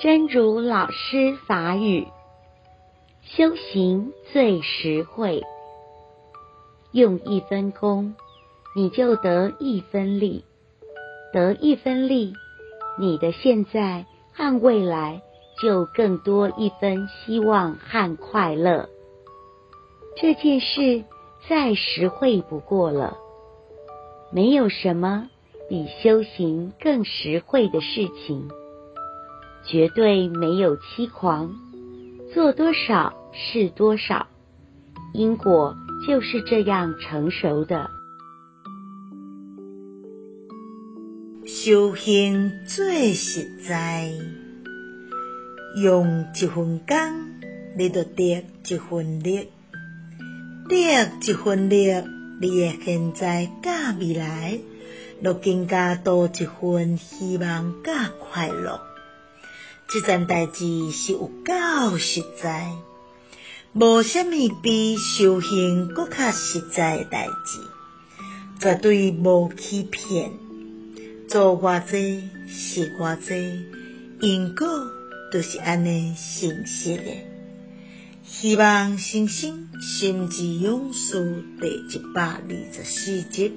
真如老师法语，修行最实惠，用一分功，你就得一分力，得一分力，你的现在和未来就更多一分希望和快乐。这件事再实惠不过了，没有什么比修行更实惠的事情。绝对没有欺狂，做多少是多少，因果就是这样成熟的。修行最实在，用一分功，你就得一分力，得一分力，你的现在甲未来，就更加多一份希望甲快乐。这件代志是有够实在，无虾米比修行搁较实在的代志，绝对无欺骗，做偌济是偌济，因果就是安尼成实的。希望新生心之勇士第一百二十四集。